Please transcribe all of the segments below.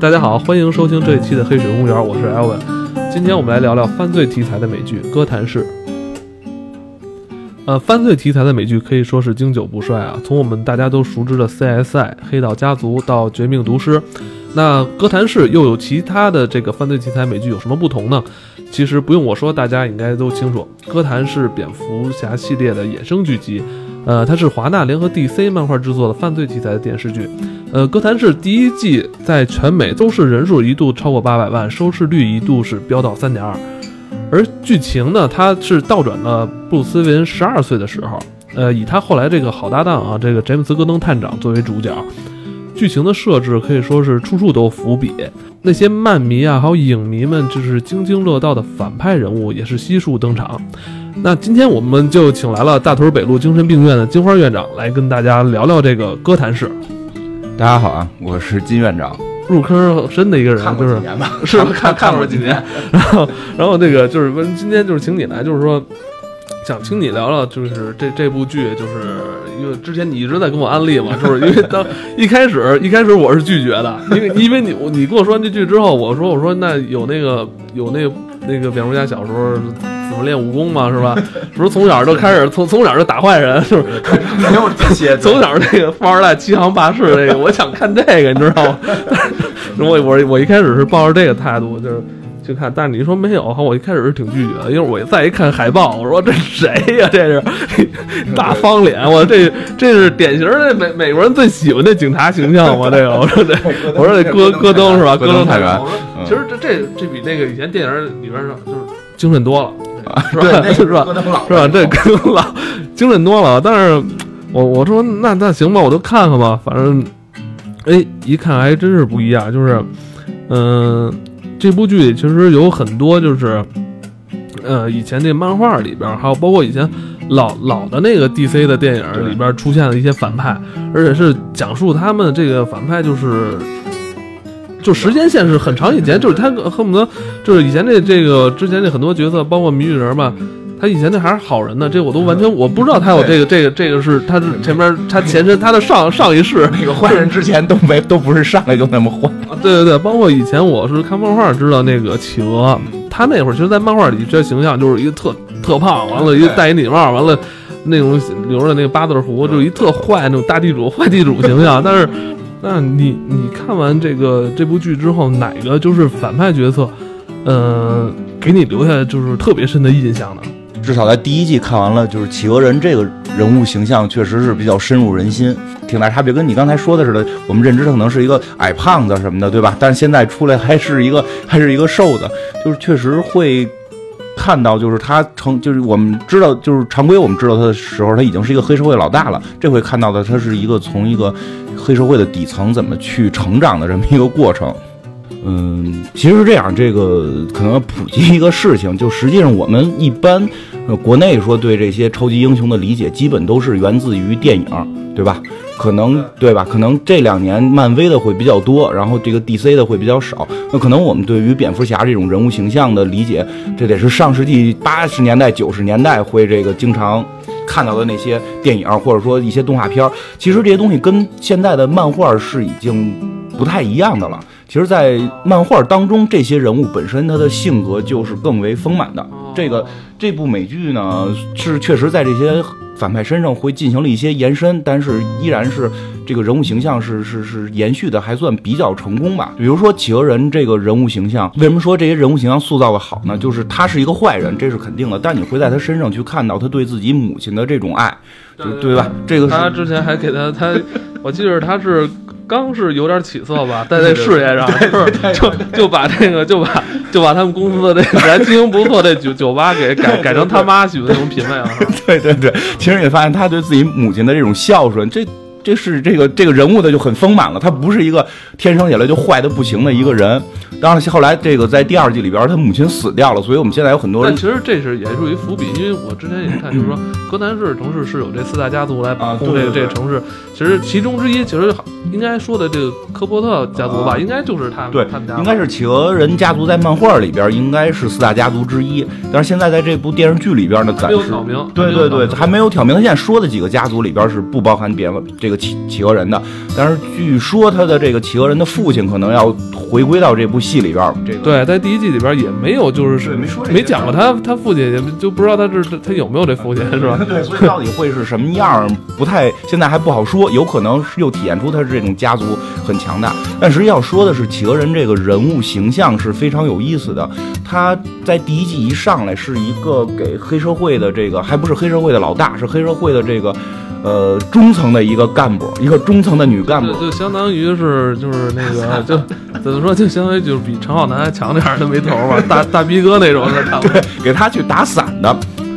大家好，欢迎收听这一期的《黑水公园》，我是 Elvin。今天我们来聊聊犯罪题材的美剧《哥谭市》。呃，犯罪题材的美剧可以说是经久不衰啊。从我们大家都熟知的 CSI、黑道家族到绝命毒师，那《哥谭市》又有其他的这个犯罪题材美剧有什么不同呢？其实不用我说，大家应该都清楚，《哥谭市》蝙蝠侠系列的衍生剧集。呃，它是华纳联合 DC 漫画制作的犯罪题材的电视剧。呃，《哥谭市》第一季在全美收视人数一度超过八百万，收视率一度是飙到三点二。而剧情呢，它是倒转了布鲁斯·韦恩十二岁的时候，呃，以他后来这个好搭档啊，这个詹姆斯·戈登探长作为主角。剧情的设置可以说是处处都有伏笔，那些漫迷啊，还有影迷们就是津津乐道的反派人物也是悉数登场。那今天我们就请来了大屯北路精神病院的金花院长来跟大家聊聊这个哥谭市。大家好啊，我是金院长，入坑深的一个人，就是是 看看过几年。然后，然后那个就是问今天就是请你来，就是说想听你聊聊，就是这这部剧，就是因为之前你一直在跟我安利嘛，就是因为当一开始一开始我是拒绝的，因为因为你你跟我说完这剧之后，我说我说那有那个有那个那个蝙蝠侠小时候。怎么练武功嘛，是吧？不是从小就开始，从从小就打坏人，是不是没有这些。从小那个富二代欺行霸市，这个我想看这个，你知道吗？我我我一开始是抱着这个态度，就是去看，但是你说没有，我一开始是挺拒绝的，因为我再一看海报，我说这谁呀？这是 大方脸，我这这是典型的美美国人最喜欢的警察形象吗？这个我说这 我说这戈戈登是吧？戈登太原。其实这这这比那个以前电影里边就是精神多了。是吧？是吧？是吧？这更老，精神多了。但是，我我说那那行吧，我就看看吧。反正，哎，一看还真是不一样。就是，嗯，这部剧里其实有很多，就是，呃，以前那漫画里边，还有包括以前老老的那个 DC 的电影里边出现的一些反派，而且是讲述他们这个反派就是。就时间线是很长以前，就是他恨不得就是以前这这个之前这很多角色，包括谜语人吧，他以前那还是好人呢，这我都完全我不知道他有这个这个这个是他是前面他前身他的上上一世。那个坏人之前都没 都不是上来就那么坏，对对对，包括以前我是看漫画知道那个企鹅，他那会儿其实，在漫画里这形象就是一个特特胖，完了一个戴一礼帽，完了那种留着那个八字胡，就一特坏那种大地主坏地主形象，但是。那你你看完这个这部剧之后，哪个就是反派角色，呃，给你留下就是特别深的印象呢？至少在第一季看完了，就是企鹅人这个人物形象确实是比较深入人心，挺大差别。跟你刚才说的似的，我们认知他可能是一个矮胖子什么的，对吧？但是现在出来还是一个还是一个瘦子，就是确实会看到，就是他成就是我们知道，就是常规我们知道他的时候，他已经是一个黑社会老大了。这回看到的他是一个从一个。黑社会的底层怎么去成长的这么一个过程，嗯，其实是这样，这个可能要普及一个事情，就实际上我们一般，呃，国内说对这些超级英雄的理解，基本都是源自于电影，对吧？可能对吧？可能这两年漫威的会比较多，然后这个 DC 的会比较少。那可能我们对于蝙蝠侠这种人物形象的理解，这得是上世纪八十年代、九十年代会这个经常。看到的那些电影或者说一些动画片，其实这些东西跟现在的漫画是已经不太一样的了。其实，在漫画当中，这些人物本身他的性格就是更为丰满的。这个这部美剧呢，是确实在这些。反派身上会进行了一些延伸，但是依然是这个人物形象是是是延续的，还算比较成功吧。比如说企鹅人这个人物形象，为什么说这些人物形象塑造的好呢？就是他是一个坏人，这是肯定的，但你会在他身上去看到他对自己母亲的这种爱，对吧？这个他之前还给他他，我记得他是。刚是有点起色吧，在这事业上，就就把这个就把就把他们公司的这个还经营不错这酒酒吧给改改成他妈喜欢那种品味 了。对对对，其实也发现他对自己母亲的这种孝顺，这。这是这个这个人物的就很丰满了，他不是一个天生下来就坏的不行的一个人。当然，后来这个在第二季里边，他母亲死掉了，所以我们现在有很多人。其实这是也属于伏笔，因为我之前也看，就是说哥谭市城市是有这四大家族来把控这个这个城市。其实其中之一，其实应该说的这个科波特家族吧，应该就是他们对，他们家应该是企鹅人家族在漫画里边应该是四大家族之一。但是现在在这部电视剧里边呢，暂时没有挑明。对对对，还没有挑明。他现在说的几个家族里边是不包含别的这。这个企企鹅人的。但是据说他的这个企鹅人的父亲可能要回归到这部戏里边儿。这个对，在第一季里边也没有，就是对没说没讲过他他父亲，也就不知道他这他有没有这父亲，是吧？对，所以到底会是什么样儿，不太现在还不好说，有可能是又体现出他是这种家族很强大。但实际要说的是，企鹅人这个人物形象是非常有意思的。他在第一季一上来是一个给黑社会的这个，还不是黑社会的老大，是黑社会的这个。呃，中层的一个干部，一个中层的女干部就，就相当于是就是那个 就怎么说，就相当于就是比陈浩南还强点儿的没头儿吧，大大逼哥那种的。对，给他去打伞的。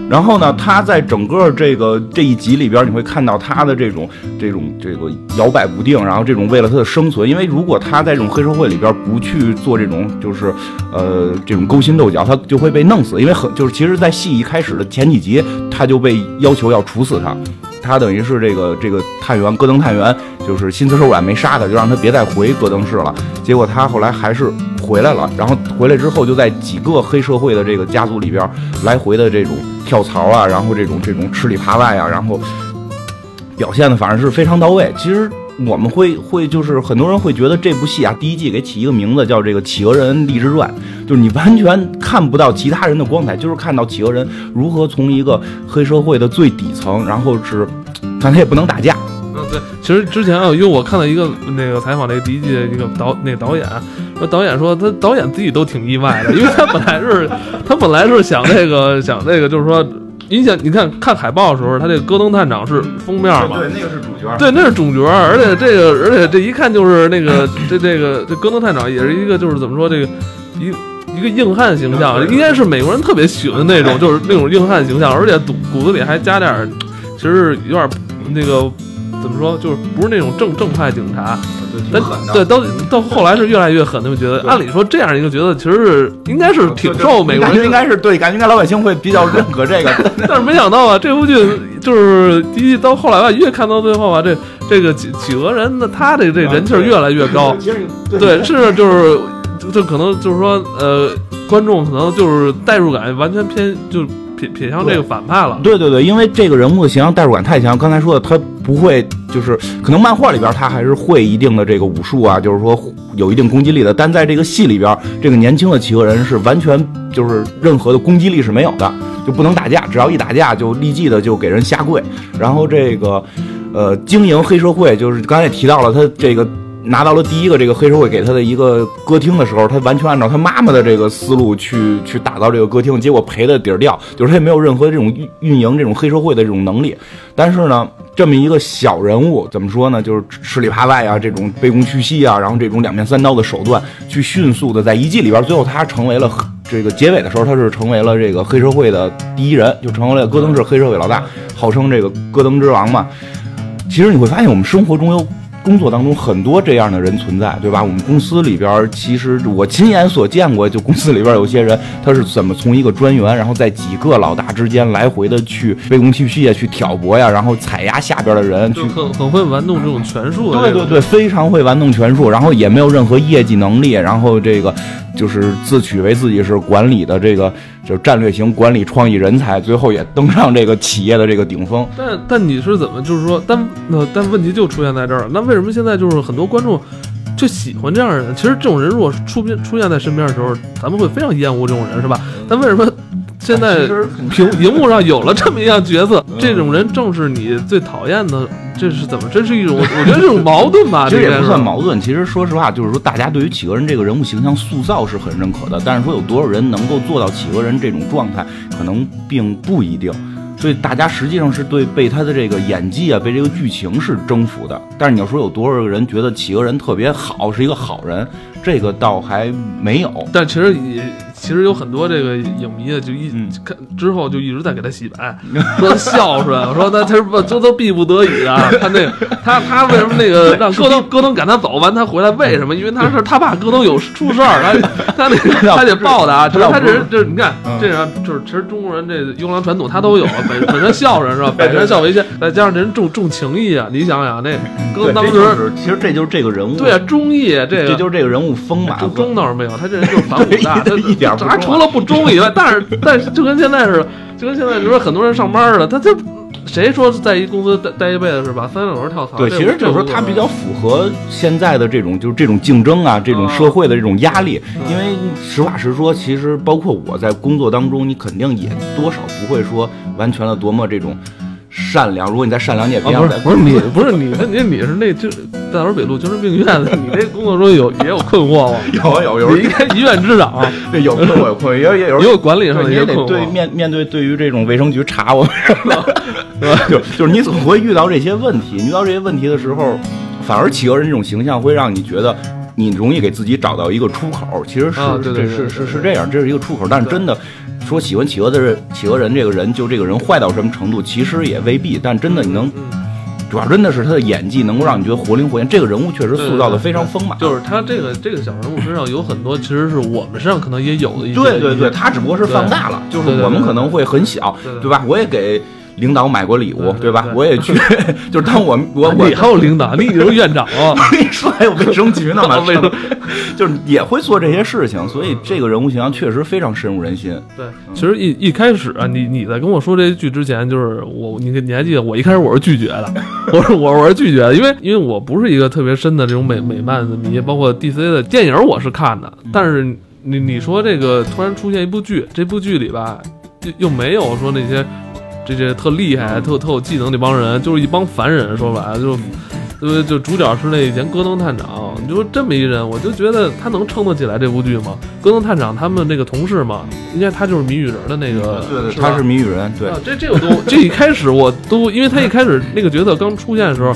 然后呢，他在整个这个这一集里边，你会看到他的这种这种这个摇摆不定，然后这种为了他的生存，因为如果他在这种黑社会里边不去做这种就是呃这种勾心斗角，他就会被弄死。因为很就是其实，在戏一开始的前几集，他就被要求要处死他。他等于是这个这个探员戈登探员，就是心慈手软没杀他，就让他别再回戈登市了。结果他后来还是回来了，然后回来之后就在几个黑社会的这个家族里边来回的这种跳槽啊，然后这种这种吃里扒外啊，然后表现的反正是非常到位。其实我们会会就是很多人会觉得这部戏啊，第一季给起一个名字叫这个《企鹅人励志传》，就是你完全看不到其他人的光彩，就是看到企鹅人如何从一个黑社会的最底层，然后是，反正也不能打架，嗯，对，其实之前啊，因为我看到一个那个采访那个第一季的一个导那个导演，说导演说他导演自己都挺意外的，因为他本来是他本来是想那个想那个就是说，你想你看看海报的时候，他这个戈登探长是封面嘛，那个是主角。对，那是主角，而且这个，而且这一看就是那个，这这个这戈登探长也是一个，就是怎么说这个一一个硬汉形象，应该是美国人特别喜欢的那种，就是那种硬汉形象，而且骨骨子里还加点，其实有点那个怎么说，就是不是那种正正派警察，但对到到后来是越来越狠，他们觉得，按理说这样一个角色其实是应该是挺受美国人应该是对，感觉应该老百姓会比较认可这个。但是没想到啊，这部剧就是第一到后来吧，越看到最后吧，这这个企企鹅人那，他这这人气儿越来越高。对，是就是就就可能就是说呃，观众可能就是代入感完全偏就撇撇向这个反派了。对对对，因为这个人物的形象代入感太强。刚才说的，他不会就是可能漫画里边他还是会一定的这个武术啊，就是说有一定攻击力的，但在这个戏里边，这个年轻的企鹅人是完全就是任何的攻击力是没有的，就不能打架，只要一打架就立即的就给人下跪。然后这个呃，经营黑社会，就是刚才也提到了他这个。拿到了第一个这个黑社会给他的一个歌厅的时候，他完全按照他妈妈的这个思路去去打造这个歌厅，结果赔的底儿掉，就是他也没有任何这种运运营这种黑社会的这种能力。但是呢，这么一个小人物，怎么说呢？就是吃里扒外啊，这种卑躬屈膝啊，然后这种两面三刀的手段，去迅速的在一季里边，最后他成为了这个结尾的时候，他是成为了这个黑社会的第一人，就成为了戈登市黑社会老大，号称这个戈登之王嘛。其实你会发现，我们生活中有。工作当中很多这样的人存在，对吧？我们公司里边，其实我亲眼所见过，就公司里边有些人，他是怎么从一个专员，然后在几个老大之间来回的去卑躬屈膝呀，去挑拨呀，然后踩压下边的人，去就很很会玩弄这种权术的。对对对，非常会玩弄权术，然后也没有任何业绩能力，然后这个就是自诩为自己是管理的这个就是战略型管理创意人才，最后也登上这个企业的这个顶峰。但但你是怎么就是说，但那但问题就出现在这儿了。那为什么现在就是很多观众就喜欢这样的人？其实这种人如果出现出现在身边的时候，咱们会非常厌恶这种人，是吧？但为什么现在屏荧幕上有了这么一样角色，这种人正是你最讨厌的？这是怎么？这是一种我觉得这种矛盾吧？其实也不算矛盾。其实说实话，就是说大家对于企鹅人这个人物形象塑造是很认可的，但是说有多少人能够做到企鹅人这种状态，可能并不一定。所以大家实际上是对被他的这个演技啊，被这个剧情是征服的。但是你要说有多少个人觉得企鹅人特别好，是一个好人，这个倒还没有。但其实也其实有很多这个影迷啊，就一嗯。看之后就一直在给他洗白，说他孝顺，我说那他是不这都逼不得已啊，他那个他他为什么那个让戈登戈登赶他走完他回来为什么？因为他是他怕戈登有出事儿，他 他那个他得报答，就是他这人就是你看嗯。这人就是其实中国人这优良传统他都有，本本身孝顺是吧？百善孝为先，再加上这人重重情义啊，你想想那戈登当时是其实这就是这个人物，对啊忠义这这个就是这个人物丰满。忠忠倒是没有，他这人就是反骨大，他一点儿不忠啊除了不忠以外，但是但是就跟现在似的，就跟现在就说很多人上班似的，他他谁说在一公司待待一辈子是吧？三两轮跳槽。对，其实就是说他比较符合现在的这种就是这种竞争啊，这种社会的这种压力。嗯因为实话实说，其实包括我在工作当中，你肯定也多少不会说完全的多么这种善良。如果你再善良，你也别不是不是你不是你那你你是那就大屯北路精神病院的，你这工作中有 也有困惑吗？有啊有有你应该医院之长，对有困惑有困惑，也有也有也有管理上对，的也得一些困惑。对面面对对于这种卫生局查我们什么，对吧？就就是你总会遇到这些问题，你遇到这些问题的时候，反而企鹅人这种形象会让你觉得。你容易给自己找到一个出口，其实是、是是是这样，这是一个出口。但是真的说喜欢企鹅的人，企鹅人这个人，就这个人坏到什么程度，其实也未必。但真的你能，嗯，主要真的是他的演技能够让你觉得活灵活现。这个人物确实塑造的非常丰满。就是他这个这个小人物身上有很多，其实是我们身上可能也有的一些。对对对，他只不过是放大了，就是我们可能会很小，对吧？我也给领导买过礼物，对对吧？对。我也去，就是当我我我你还有领导，你已经是院长。了。我跟你说还有卫生局呢嘛，卫生 就是也会做这些事情，所以这个人物形象确实非常深入人心。对，其实一一开始啊，你你在跟我说这剧之前，就是我，你你还记得我一开始我是拒绝的，我是我我是拒绝的，因为因为我不是一个特别深的这种美美漫的迷，包括 DC 的电影我是看的，但是你你说这个突然出现一部剧，这部剧里吧，又又没有说那些这些特厉害、特特有技能那帮人，就是一帮凡人，说白了就。呃，就主角是那以前戈登探长，你说这么一人，我就觉得他能撑得起来这部剧吗？戈登探长他们那个同事嘛，应该他就是谜语人的那个，对对，是他是谜语人，对啊，这这个都，这一开始我都，因为他一开始那个角色刚出现的时候，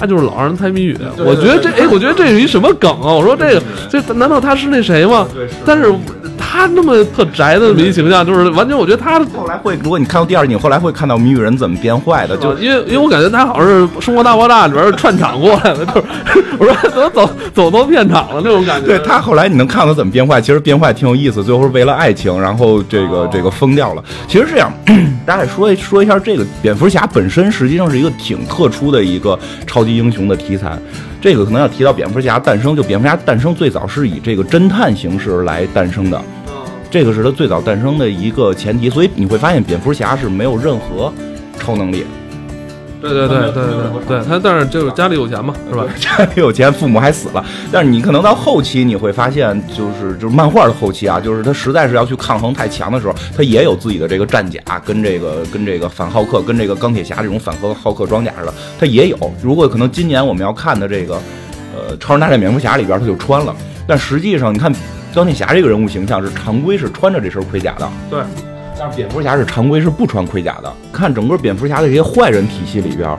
他就是老让人猜谜语，我觉得这，哎，我觉得这是一什么梗啊？我说这个，这难道他是那谁吗？对但是他那么特宅的一形象，就是完全我觉得他。后来会，如果你看到第二季，你后来会看到谜语人怎么变坏的，就就因为因为我感觉他好像是《生活大爆炸》里边串场过来的，就是 我说怎么走走到片场了那种感觉。对他后来你能看到他怎么变坏，其实变坏挺有意思，最后是为了爱情，然后这个、哦这个疯掉了。其实这样，大家说一说一下这个蝙蝠侠本身实际上是一个挺特殊的一个超级英雄的题材。这个可能要提到蝙蝠侠诞生，就蝙蝠侠诞生最早是以这个侦探形式来诞生的，嗯这个是他最早诞生的一个前提。所以你会发现蝙蝠侠是没有任何超能力，对对对对对对，他但是就是家里有钱嘛，是吧？家里有钱，父母还死了。但是你可能到后期你会发现，就是就是漫画的后期啊，就是他实在是要去抗衡太强的时候，他也有自己的这个战甲，跟这个跟这个反浩克，跟这个钢铁侠这种反浩浩克装甲似的，他也有。如果可能今年我们要看的这个，呃，超人大战蝙蝠侠里边他就穿了，但实际上你看钢铁侠这个人物形象是常规是穿着这身盔甲的，对，但是蝙蝠侠是常规是不穿盔甲的。看整个蝙蝠侠的这些坏人体系里边，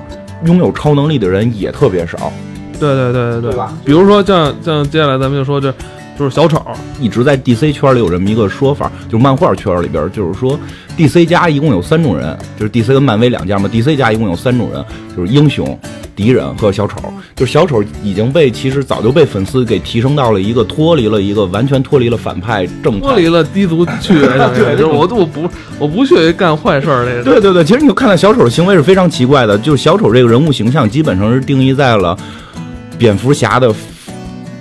拥有超能力的人也特别少。对对对对对吧比如说像像接下来咱们就说这就是小丑，一直在 DC 圈里有这么一个说法，就是漫画圈里边，就是说 DC 家一共有三种人，就是 DC 跟漫威两家嘛，DC 家一共有三种人，就是英雄、敌人和小丑。就是小丑已经被其实早就被粉丝给提升到了一个脱离了一个完全脱离了反派正派脱离了低俗趣味，对就是我我不我不屑于干坏事儿那个。对对对，其实你就看到小丑的行为是非常奇怪的，就是小丑这个人物形象基本上是定义在了蝙蝠侠的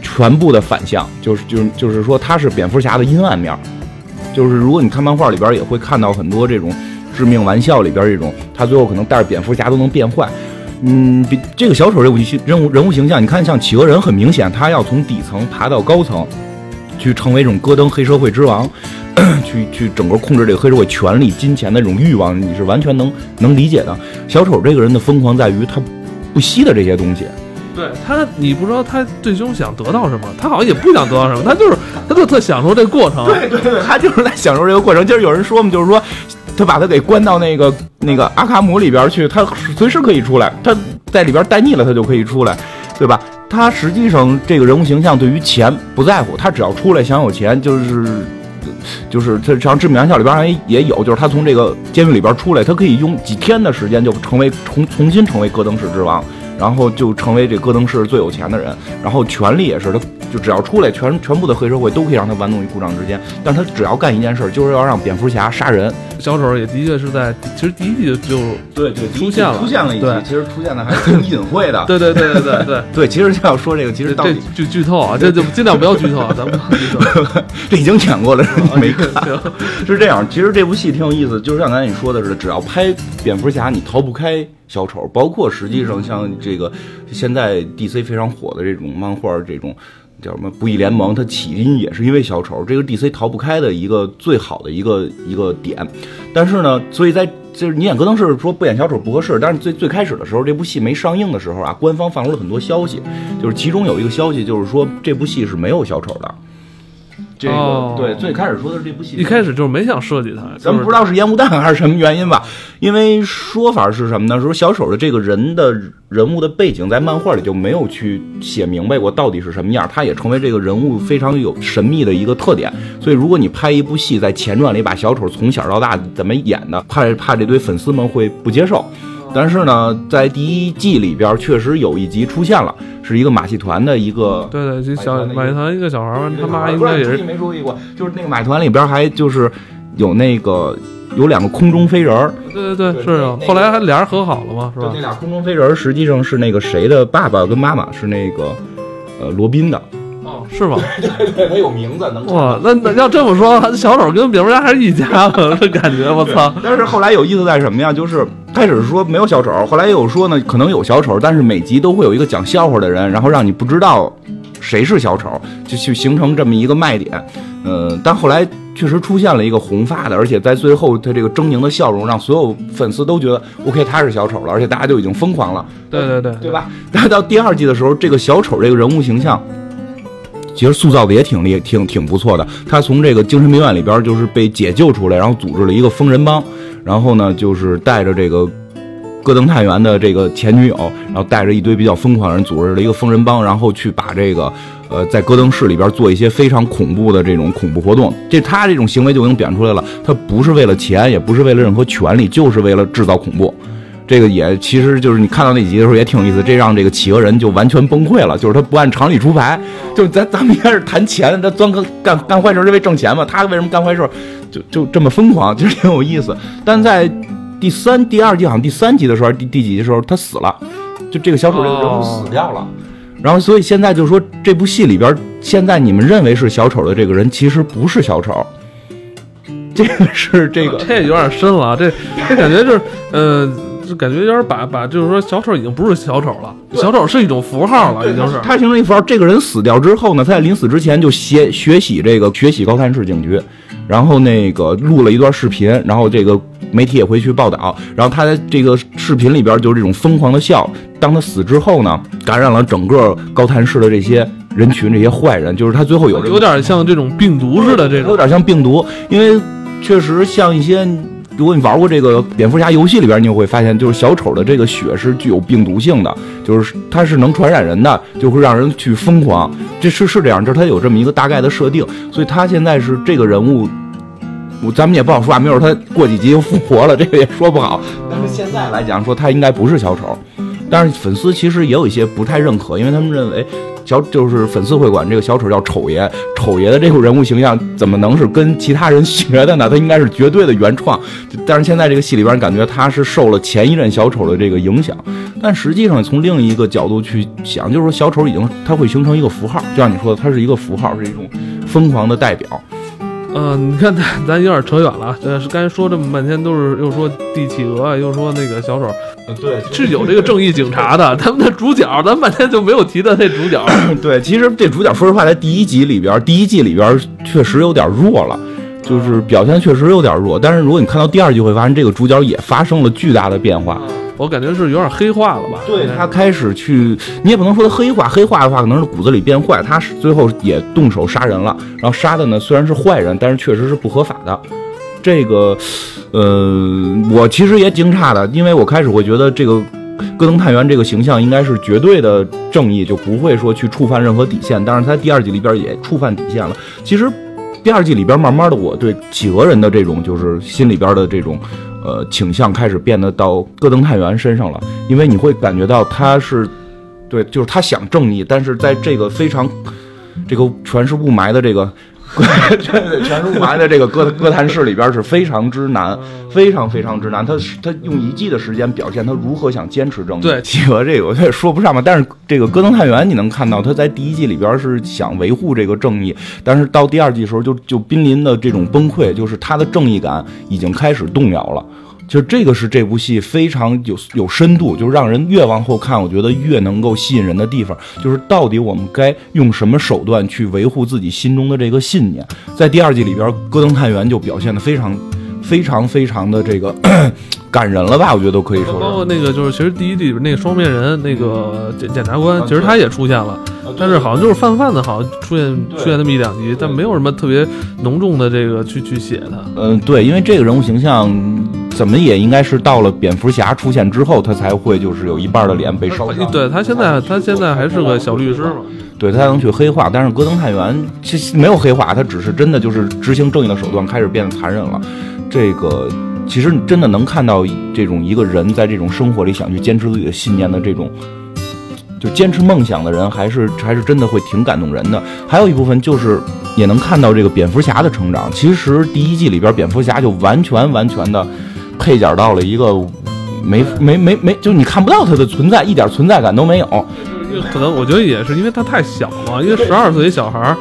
全部的反向，就是就是就是说他是蝙蝠侠的阴暗面儿。就是如果你看漫画里边也会看到很多这种致命玩笑里边这种，他最后可能带着蝙蝠侠都能变坏。嗯，比这个小丑这武形人物人物形象，你看像企鹅人，很明显他要从底层爬到高层，去成为这种戈登黑社会之王，去去整个控制这个黑社会权力、金钱的这种欲望，你是完全能能理解的。小丑这个人的疯狂在于他不惜的这些东西，对他，你不知道他最终想得到什么，他好像也不想得到什么，他就是他就特享受这过程。对对对，他就是在享受这个过程。就是有人说嘛，就是说他把他给关到那个那个阿卡姆里边去，他随时可以出来，他在里边待腻了，他就可以出来，对吧？他实际上这个人物形象对于钱不在乎，他只要出来想有钱，就是就是他像《致命玩笑》里边好像也有，就是他从这个监狱里边出来，他可以用几天的时间就成为重重新成为戈登市之王。然后就成为这戈登市最有钱的人，然后权力也是，他就只要出来，全全部的黑社会都可以让他玩弄于股掌之间。但他只要干一件事，就是要让蝙蝠侠杀人，小丑也的确是在，其实第一季就对对出现了，出现了一集，其实出现的还挺隐晦的。对对对对对对 对，其实就要说这个，其实这剧剧透啊，这就尽量不要剧透啊，咱们。这已经演过了，你没看？是这样，其实这部戏挺有意思，就是像刚才你说的似的，只要拍蝙蝠侠，你逃不开小丑，包括实际上像这个现在 DC 非常火的这种漫画，这种。叫什么？不义联盟，它起因也是因为小丑，这个 DC 逃不开的一个最好的一个一个点。但是呢，所以在就是你演戈登是说不演小丑不合适。但是最最开始的时候，这部戏没上映的时候啊，官方放出了很多消息，就是其中有一个消息就是说这部戏是没有小丑的。这个对，最开始说的是这部戏，一开始就是没想设计他，咱们不知道是烟雾弹还是什么原因吧？因为说法是什么呢？说小丑的这个人的人物的背景在漫画里就没有去写明白过到底是什么样，他也成为这个人物非常有神秘的一个特点。所以如果你拍一部戏，在前传里把小丑从小到大怎么演的，怕怕这堆粉丝们会不接受。但是呢，在第一季里边确实有一集出现了，是一个马戏团的一个，对对，就小马戏团一个小孩儿，他妈应该也是没注意过，就是那个马戏团里边还就是有那个有两个空中飞人儿，对对对，是啊，后来还俩人和好了嘛，是吧？那俩空中飞人实际上是那个谁的爸爸跟妈妈是那个呃罗宾的。是吗？对对，他有名字，能哇，那那要这么说，小丑跟蝙蝠侠还是一家的，这感觉我操！但是后来有意思在什么呀？就是开始说没有小丑，后来又说呢，可能有小丑，但是每集都会有一个讲笑话的人，然后让你不知道谁是小丑，就去形成这么一个卖点。嗯，但后来确实出现了一个红发的，而且在最后他这个狰狞的笑容，让所有粉丝都觉得 OK，他是小丑了，而且大家就已经疯狂了。对对对，对吧？但是到第二季的时候，这个小丑这个人物形象。其实塑造的也挺厉，挺挺不错的。他从这个精神病院里边就是被解救出来，然后组织了一个疯人帮，然后呢就是带着这个戈登探员的这个前女友，然后带着一堆比较疯狂的人组织了一个疯人帮，然后去把这个呃在戈登市里边做一些非常恐怖的这种恐怖活动。这他这种行为就已经表现出来了，他不是为了钱，也不是为了任何权利，就是为了制造恐怖。这个也其实就是你看到那集的时候也挺有意思，这让这个企鹅人就完全崩溃了，就是他不按常理出牌，就咱咱们一开始谈钱，他钻个干干坏事是为挣钱嘛，他为什么干坏事就就这么疯狂，其 实挺有意思。但在第三、第二季好像第三集的时候，第第几集的时候他死了，就这个小丑这个人物死掉了，然后所以现在就说这部戏里边，现在你们认为是小丑的这个人其实不是小丑，这个是这个这有点深了，这这感觉就是呃。就感觉有点把把，就是说小丑已经不是小丑了，小丑是一种符号了，已经是。他形成一符号。这个人死掉之后呢，他在临死之前就学学习这个学习高谭市警局，然后那个录了一段视频，然后这个媒体也会去报道。然后他在这个视频里边就是这种疯狂的笑。当他死之后呢，感染了整个高谭市的这些人群，这些坏人，就是他最后有有点像这种病毒似的，这种有点像病毒，因为确实像一些。如果你玩过这个蝙蝠侠游戏里边，你就会发现，就是小丑的这个血是具有病毒性的，就是它是能传染人的，就会让人去疯狂。这是是这样，就是它有这么一个大概的设定，所以他现在是这个人物，我咱们也不好说啊，没准他过几集又复活了，这个也说不好。但是现在来讲，说他应该不是小丑，但是粉丝其实也有一些不太认可，因为他们认为。小就是粉丝会管这个小丑叫丑爷，丑爷的这种人物形象怎么能是跟其他人学的呢？他应该是绝对的原创。但是现在这个戏里边感觉他是受了前一任小丑的这个影响。但实际上从另一个角度去想，就是说小丑已经他会形成一个符号，就像你说的，他是一个符号，是一种疯狂的代表。嗯，你看咱咱有点扯远了，呃，刚才说这么半天都是又说帝企鹅，又说那个小丑，对，是有这个正义警察的，他们的主角，咱半天就没有提到那主角。对，其实这主角说实话，在第一集里边，第一季里边确实有点弱了，就是表现确实有点弱。但是如果你看到第二季，会发现这个主角也发生了巨大的变化。我感觉是有点黑化了吧？对他开始去，你也不能说他黑化，黑化的话可能是骨子里变坏。他是最后也动手杀人了，然后杀的呢虽然是坏人，但是确实是不合法的。这个，呃，我其实也惊诧的，因为我开始会觉得这个戈登探员这个形象应该是绝对的正义，就不会说去触犯任何底线。但是他第二季里边也触犯底线了。其实第二季里边慢慢的，我对企鹅人的这种就是心里边的这种。呃，倾向开始变得到戈登探员身上了，因为你会感觉到他是，对，就是他想正义，但是在这个非常这个全是雾霾的这个全是雾霾的这个歌歌坛室里边是非常之难，非常非常之难。他他用一季的时间表现他如何想坚持正义。对，企鹅这个我也说不上吧，但是这个戈登探员你能看到他在第一季里边是想维护这个正义，但是到第二季时候就就濒临的这种崩溃，就是他的正义感已经开始动摇了。就这个是这部戏非常有有深度，就是让人越往后看，我觉得越能够吸引人的地方，就是到底我们该用什么手段去维护自己心中的这个信念。在第二季里边，戈登探员就表现的非常、非常、非常的这个感人了吧？我觉得都可以说。包括那个就是，其实第一季里边那个双面人，那个检检察官，其实他也出现了，但是好像就是泛泛的，好像出现出现那么一两集，但没有什么特别浓重的这个去去写他。嗯，对，因为这个人物形象。怎么也应该是到了蝙蝠侠出现之后，他才会就是有一半的脸被烧伤。对他现在，他现在还是个小律师嘛。对他能去黑化，但是戈登探员其实没有黑化，他只是真的就是执行正义的手段开始变得残忍了。这个其实真的能看到这种一个人在这种生活里想去坚持自己的信念的这种，就坚持梦想的人，还是 还是真的会挺感动人的。还有一部分就是也能看到这个蝙蝠侠的成长。其实第一季里边蝙蝠侠就完全完全的。配角到了一个没没没没，就你看不到他的存在，一点存在感都没有。可能我觉得也是因为他太小了，因为十二岁小孩儿，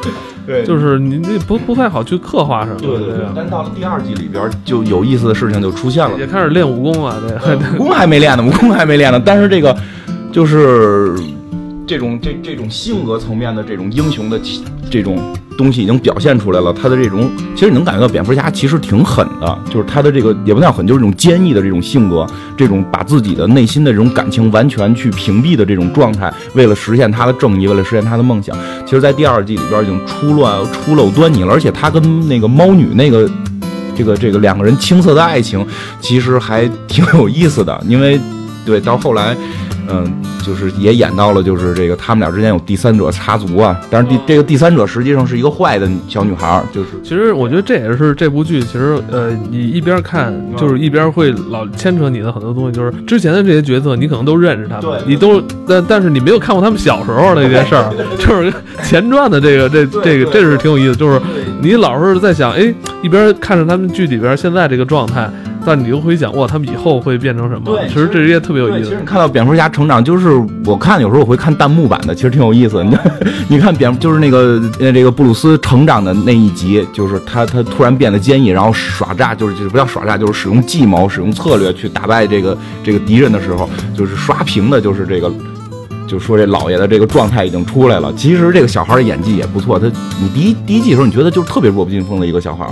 对，就是你那不不太好去刻画什么。对对对。但到了第二季里边，就有意思的事情就出现了，也开始练武功了。对，武功还没练呢，武功还没练呢。但是这个就是这种这这种性格层面的这种英雄的这种。东西已经表现出来了，他的这种其实你能感觉到蝙蝠侠其实挺狠的，就是他的这个也不叫狠，就是这种坚毅的这种性格，这种把自己的内心的这种感情完全去屏蔽的这种状态，为了实现他的正义，为了实现他的梦想，其实，在第二季里边已经出乱出露端倪了，而且他跟那个猫女那个这个这个两个人青涩的爱情，其实还挺有意思的，因为对到后来。嗯，就是也演到了，就是这个他们俩之间有第三者插足啊。但是第这个第三者实际上是一个坏的小女孩，就是。其实我觉得这也是这部剧，其实呃，你一边看就是一边会老牵扯你的很多东西，就是之前的这些角色你可能都认识他们，你都但但是你没有看过他们小时候的一件事儿，就是前传的这个这这个这是挺有意思，就是你老是在想，哎，一边看着他们剧里边现在这个状态。但你又会想，哇，他们以后会变成什么？对，其实这些特别有意思。其实你看到蝙蝠侠成长，就是我看有时候我会看弹幕版的，其实挺有意思。你 你看蝙，就是那个呃这个布鲁斯成长的那一集，就是他他突然变得坚毅，然后耍诈，就是就是不叫耍诈，就是使用计谋、使用策略去打败这个这个敌人的时候，就是刷屏的，就是这个，就说这老爷的这个状态已经出来了。其实这个小孩的演技也不错，他你第一第一季的时候你觉得就是特别弱不禁风的一个小孩。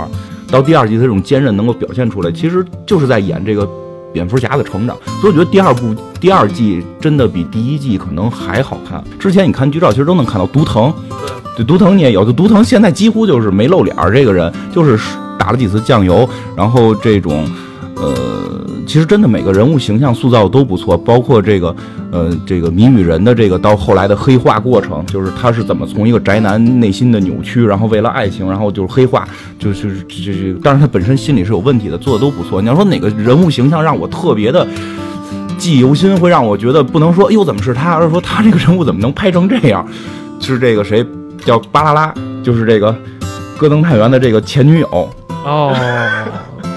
到第二季，他这种坚韧能够表现出来，其实就是在演这个蝙蝠侠的成长。所以我觉得第二部、第二季真的比第一季可能还好看。之前你看剧照，其实都能看到毒藤，对，毒藤你也有。就毒藤现在几乎就是没露脸儿，这个人就是打了几次酱油，然后这种，呃。其实真的每个人物形象塑造都不错，包括这个，呃，这个谜语人的这个到后来的黑化过程，就是他是怎么从一个宅男内心的扭曲，然后为了爱情，然后就是黑化，就是这这，但是他本身心里是有问题的，做的都不错。你要说哪个人物形象让我特别的记忆犹新，会让我觉得不能说，哎呦怎么是他，而是说他这个人物怎么能拍成这样？是这个谁叫巴啦啦，就是这个戈登探员的这个前女友哦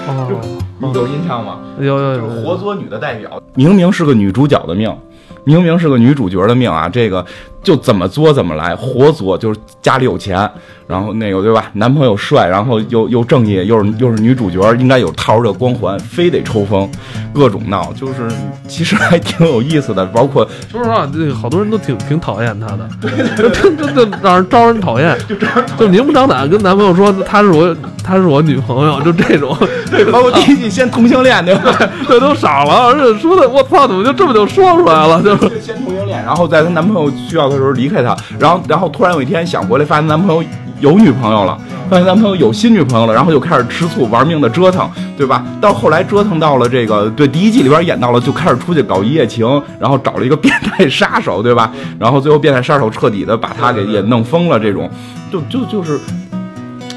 哦，有印象吗？有有有，活捉女的代表，明明是个女主角的命，明明是个女主角的命啊！这个就怎么作怎么来，活作就是家里有钱，然后那个对吧？男朋友帅，然后又又正义，又是又是女主角，应该有套着光环，非得抽风，各种闹，就是其实还挺有意思的。包括说实话，这好多人都挺挺讨厌他的，就就就让人招人讨厌，就就明目张胆跟男朋友说她是我她是我女朋友，就这种。对，包括第一季先同性恋对吧？这都傻了，而且说的我操，怎么就这么就说出来了？就是先同性恋，然后在她男朋友需要的时候离开她，然后然后突然有一天想回来，发现男朋友有女朋友了，发现男朋友有新女朋友了，然后就开始吃醋，玩命的折腾，对吧？到后来折腾到了这个，对第一季里边演到了，就开始出去搞一夜情，然后找了一个变态杀手，对吧？然后最后变态杀手彻底的把她给也弄疯了，这种就就就是。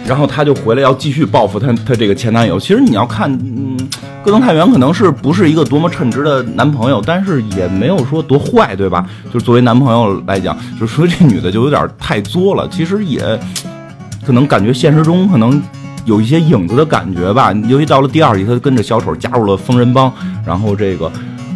然后她就回来要继续报复他他这个前男友。其实你要看，嗯，戈登太原可能是不是一个多么称职的男朋友，但是也没有说多坏，对吧？就是作为男朋友来讲，就说这女的就有点太作了。其实也可能感觉现实中可能有一些影子的感觉吧。尤其到了第二季，他跟着小丑加入了疯人帮，然后这个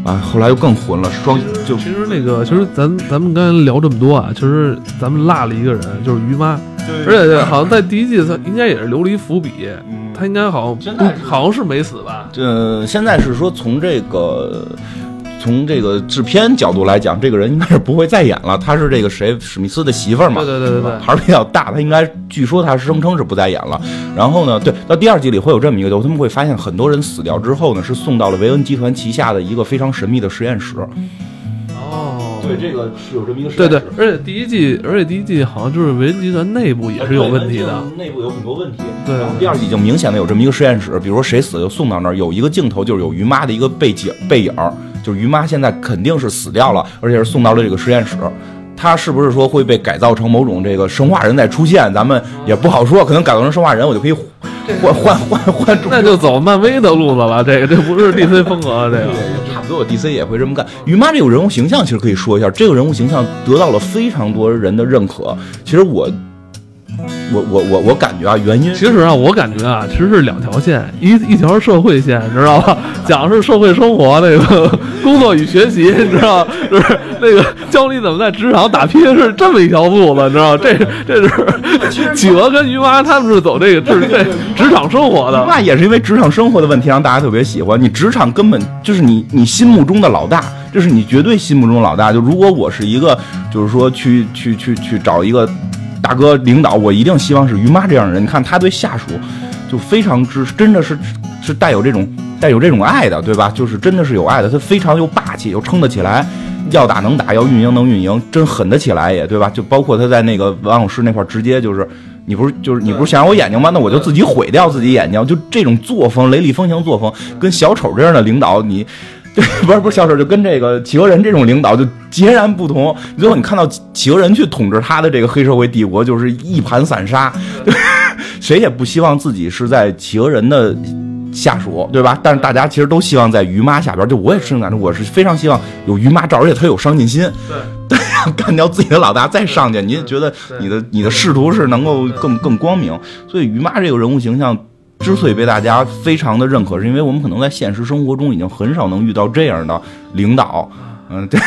啊，后来又更混了，双就其实那个，其实咱咱们刚才聊这么多啊，其实咱们落了一个人，就是于妈，而且好像在第一季他应该也是留了一伏笔，他应该好像不好像是没死吧？这现在是说从这个。从这个制片角度来讲，这个人应该是不会再演了。他是这个谁史密斯的媳妇儿嘛？对对对对对，牌儿比较大。他应该据说他声称是不再演了。然后呢，对，到第二季里会有这么一个，他们会发现很多人死掉之后呢，是送到了维恩集团旗下的一个非常神秘的实验室。哦，对，这个是有这么一个对对，而且第一季，而且第一季好像就是维恩集团内部也是有问题的，内部有很多问题。对，第二季已经明显的有这么一个实验室，比如说谁死就送到那儿，有一个镜头就是有于妈的一个背景背影。就是于妈现在肯定是死掉了，而且是送到了这个实验室。她是不是说会被改造成某种这个生化人再出现？咱们也不好说。可能改造成生化人，我就可以换换换换。那就走漫威的路子了。这个这不是 DC 风格，这个差不多，DC 也会这么干。于妈这种人物形象，其实可以说一下，这个人物形象得到了非常多人的认可。其实我。我我我我感觉啊，原因其实啊，我感觉啊，其实是两条线，一一条是社会线，你知道吧？讲的是社会生活那个工作与学习，你知道，就是那个教你怎么在职场打拼，是这么一条路子，你知道这这是企鹅跟鱼妈他们是走这个这这职场生活的，那也是因为职场生活的问题让大家特别喜欢。你职场根本就是你你心目中的老大，这是你绝对心目中的老大。就如果我是一个，就是说去去去去找一个。大哥，领导，我一定希望是于妈这样的人。你看他对下属就非常之，真的是是带有这种带有这种爱的，对吧？就是真的是有爱的。他非常又霸气，又撑得起来，要打能打，要运营能运营，真狠得起来也，对吧？就包括他在那个王老师那块直接就是，你不是就是你不是想要我眼睛吗？那我就自己毁掉自己眼睛。就这种作风，雷厉风行作风，跟小丑这样的领导，你。对，不是不是，小丑就跟这个企鹅人这种领导就截然不同。最后你看到企鹅人去统治他的这个黑社会帝国，就是一盘散沙。谁也不希望自己是在企鹅人的下属，对吧？但是大家其实都希望在于妈下边。就我也是那种，我是非常希望有于妈罩，而且他有上进心。对，干掉自己的老大再上去，你觉得你的你的仕途是能够更更光明？所以于妈这个人物形象。之所以被大家非常的认可，是因为我们可能在现实生活中已经很少能遇到这样的领导，嗯，对，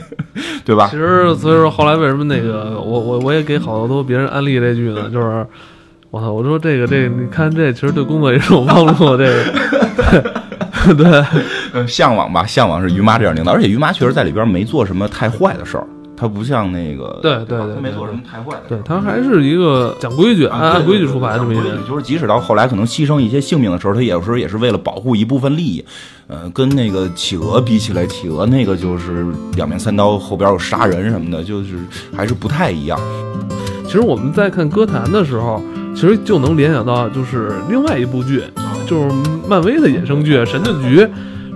对吧？其实，所以说后来为什么那个我我我也给好多别人安利这句呢？就是我操，我说这个这个，你看这其实对工作也是有帮助，这个 对，向往吧，向往是于妈这样领导，而且于妈确实在里边没做什么太坏的事儿。他不像那个，对对对，他没做什么太坏的。对他还是一个讲规矩、按按规矩出牌的这么一个人。就是即使到后来可能牺牲一些性命的时候，他有时候也是为了保护一部分利益。呃，跟那个企鹅比起来，企鹅那个就是两面三刀，后边有杀人什么的，就是还是不太一样。其实我们在看歌坛的时候，其实就能联想到就是另外一部剧，就是漫威的衍生剧《神盾局》。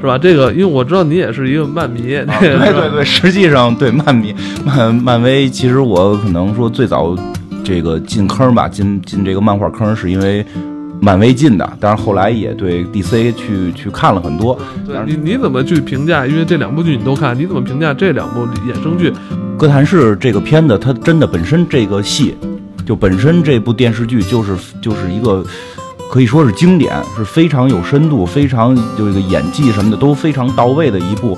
是吧？这个，因为我知道你也是一个漫迷。对对对，实际上对漫迷漫漫威，其实我可能说最早这个进坑吧，进进这个漫画坑，是因为漫威进的。但是后来也对 DC 去去看了很多。对，你你怎么去评价？因为这两部剧你都看，你怎么评价这两部衍生剧？《哥谭市》这个片子，它真的本身这个戏，就本身这部电视剧就是就是一个。可以说是经典，是非常有深度，非常就这个演技什么的都非常到位的一部，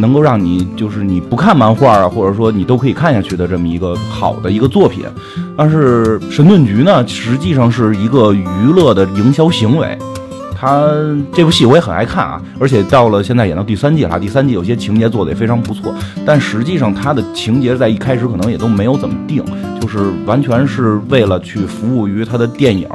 能够让你就是你不看漫画啊，或者说你都可以看下去的这么一个好的一个作品。但是《神盾局》呢，实际上是一个娱乐的营销行为。它这部戏我也很爱看啊，而且到了现在演到第三季了，第三季有些情节做的也非常不错。但实际上它的情节在一开始可能也都没有怎么定，就是完全是为了去服务于它的电影。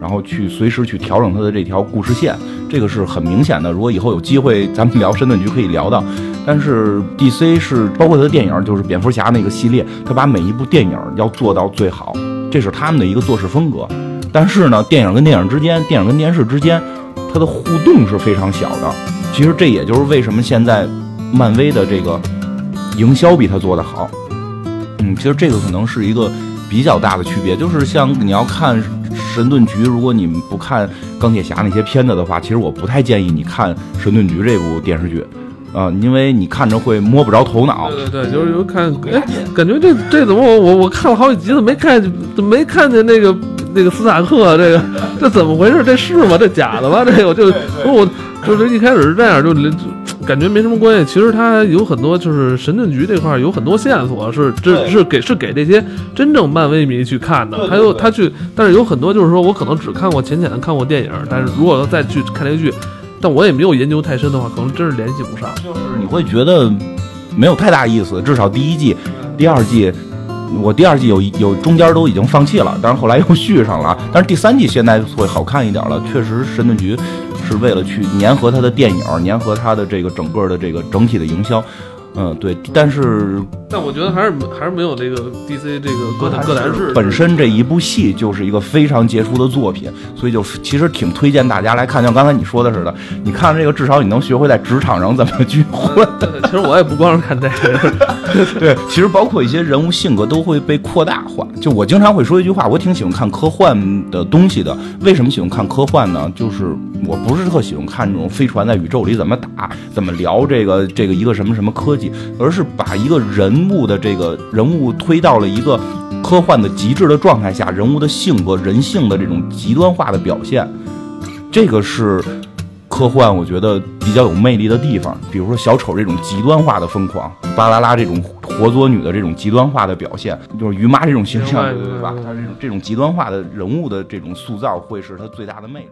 然后去随时去调整它的这条故事线，这个是很明显的。如果以后有机会咱们聊《神盾局》可以聊到，但是 DC 是包括它的电影，就是蝙蝠侠那个系列，他把每一部电影要做到最好，这是他们的一个做事风格。但是呢，电影跟电影之间，电影跟电视之间，它的互动是非常小的。其实这也就是为什么现在漫威的这个营销比它做得好。嗯，其实这个可能是一个比较大的区别，就是像你要看。神盾局，如果你们不看钢铁侠那些片子的话，其实我不太建议你看神盾局这部电视剧，啊，因为你看着会摸不着头脑。对对对，就是有看，哎，感觉这这怎么我我我看了好几集，怎么没看怎么没看见那个那个斯塔克，这个这怎么回事？这是吗？这假的吗？这个我就我就是一开始是这样，就就感觉没什么关系。其实它有很多，就是神盾局这块儿有很多线索，是这是给是给这些真正漫威迷去看的他有他去，但是有很多就是说我可能只看过浅浅的看过电影，但是如果要再去看这个剧，但我也没有研究太深的话，可能真是联系不上。就是你会觉得没有太大意思，至少第一季、第二季。我第二季有有中间都已经放弃了，但是后来又续上了。但是第三季现在会好看一点了，确实神盾局是为了去粘合它的电影，粘合它的这个整个的这个整体的营销。嗯，对。但是但我觉得还是还是没有这个 DC 这个哥谭哥谭市本身这一部戏就是一个非常杰出的作品，所以就其实挺推荐大家来看。像刚才你说的似的，你看这个至少你能学会在职场上怎么去混。对其实我也不光是看这个，对，其实包括一些人物性格都会被扩大化。就我经常会说一句话，我挺喜欢看科幻的东西的。为什么喜欢看科幻呢？就是我不是特喜欢看这种飞船在宇宙里怎么打、怎么聊这个这个一个什么什么科技，而是把一个人物的这个人物推到了一个科幻的极致的状态下，人物的性格、人性的这种极端化的表现，这个是。科幻我觉得比较有魅力的地方，比如说小丑这种极端化的疯狂，巴啦啦这种活捉女的这种极端化的表现，就是于妈这种形象，对吧？她这种这种极端化的人物的这种塑造，会是她最大的魅力。